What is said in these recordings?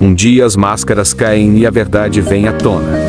Um dia as máscaras caem e a verdade vem à tona.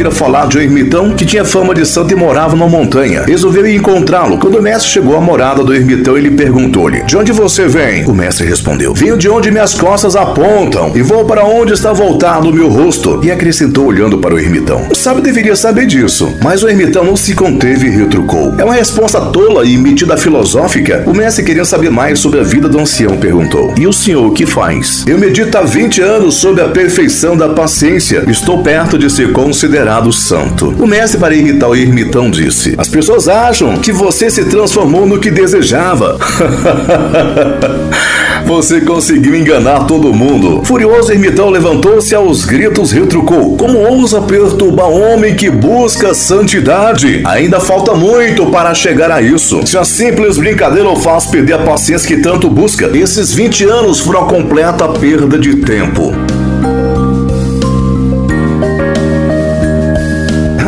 Começa a ouvir falar de um ermitão que tinha fama de santo e morava numa montanha. Resolveu encontrá-lo. Quando o mestre chegou à morada do ermitão, ele perguntou-lhe: De onde você vem? O mestre respondeu: Venho de onde minhas costas apontam e vou para onde está voltado o meu rosto. E acrescentou olhando para o ermitão. O sábio deveria saber disso, mas o ermitão não se conteve e retrucou. É uma resposta tola e metida filosófica. O mestre queria saber mais sobre a vida do ancião perguntou: E o senhor o que faz? Eu medito há 20 anos sobre a perfeição da paciência. Estou perto de ser considerado considerado santo. O mestre, para irritar o ermitão, disse: As pessoas acham que você se transformou no que desejava. Você conseguiu enganar todo mundo. Furioso, ermitão levantou-se aos gritos retrucou: Como ousa perturbar homem que busca santidade? Ainda falta muito para chegar a isso. Se a simples brincadeira o faz perder a paciência que tanto busca, esses 20 anos foram a completa perda de tempo.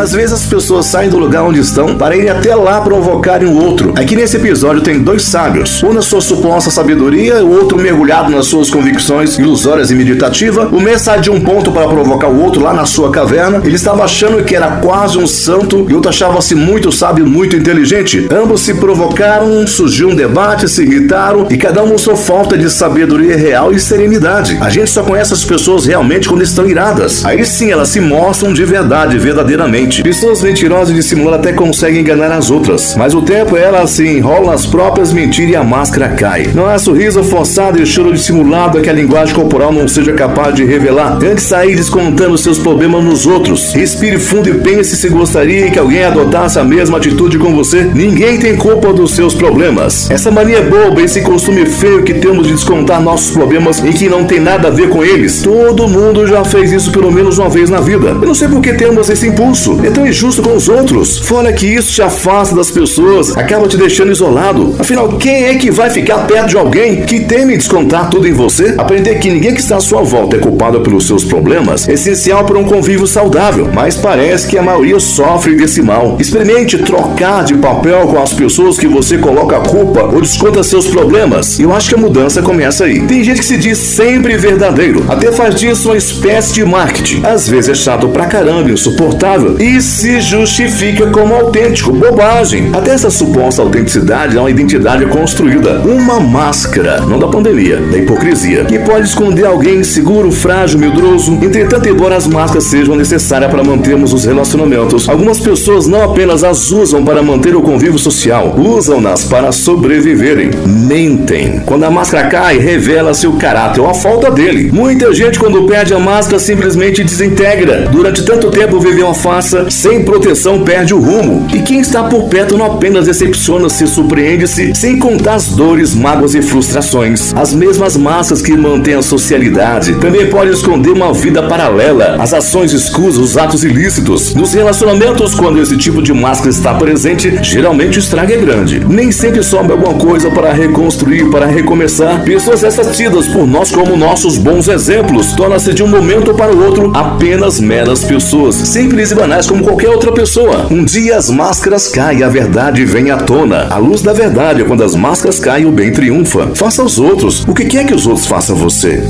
Às vezes as pessoas saem do lugar onde estão para irem até lá provocarem o outro. Aqui nesse episódio tem dois sábios, um na sua suposta sabedoria o outro mergulhado nas suas convicções ilusórias e meditativa. O mês sai de um ponto para provocar o outro lá na sua caverna. Ele estava achando que era quase um santo e o outro achava-se muito sábio, muito inteligente. Ambos se provocaram, surgiu um debate, se irritaram e cada um mostrou falta de sabedoria real e serenidade. A gente só conhece as pessoas realmente quando estão iradas. Aí sim elas se mostram de verdade, verdadeiramente. Pessoas mentirosas e dissimuladas até conseguem enganar as outras, mas o tempo ela se enrola nas próprias mentiras e a máscara cai. Não há sorriso forçado e choro dissimulado que a linguagem corporal não seja capaz de revelar. Antes sair descontando seus problemas nos outros. Respire fundo e pense se gostaria que alguém adotasse a mesma atitude com você. Ninguém tem culpa dos seus problemas. Essa mania boba, esse costume feio que temos de descontar nossos problemas e que não tem nada a ver com eles. Todo mundo já fez isso pelo menos uma vez na vida. Eu não sei por que temos esse impulso é tão injusto com os outros. Fora que isso te afasta das pessoas, acaba te deixando isolado. Afinal, quem é que vai ficar perto de alguém que teme descontar tudo em você? Aprender que ninguém que está à sua volta é culpado pelos seus problemas é essencial para um convívio saudável, mas parece que a maioria sofre desse mal. Experimente trocar de papel com as pessoas que você coloca a culpa ou desconta seus problemas. Eu acho que a mudança começa aí. Tem gente que se diz sempre verdadeiro, até faz disso uma espécie de marketing. Às vezes é chato pra caramba, insuportável e se justifica como autêntico. Bobagem. Até essa suposta autenticidade é uma identidade construída. Uma máscara, não da pandemia, da hipocrisia, que pode esconder alguém inseguro, frágil, medroso. Entretanto, embora as máscaras sejam necessárias para mantermos os relacionamentos, algumas pessoas não apenas as usam para manter o convívio social, usam-nas para sobreviverem. Mentem. Quando a máscara cai, revela seu caráter ou a falta dele. Muita gente, quando perde a máscara, simplesmente desintegra. Durante tanto tempo viveu uma farsa sem proteção perde o rumo. E quem está por perto não apenas decepciona-se, surpreende-se, sem contar as dores, mágoas e frustrações. As mesmas massas que mantêm a socialidade também podem esconder uma vida paralela, as ações escusas, os atos ilícitos. Nos relacionamentos, quando esse tipo de máscara está presente, geralmente o estrago é grande. Nem sempre sobra alguma coisa para reconstruir, para recomeçar. Pessoas essas tidas por nós como nossos bons exemplos tornam-se de um momento para o outro apenas meras pessoas, simples e banais como qualquer outra pessoa. Um dia as máscaras caem e a verdade vem à tona. A luz da verdade é quando as máscaras caem o bem triunfa. Faça aos outros o que quer que os outros façam a você.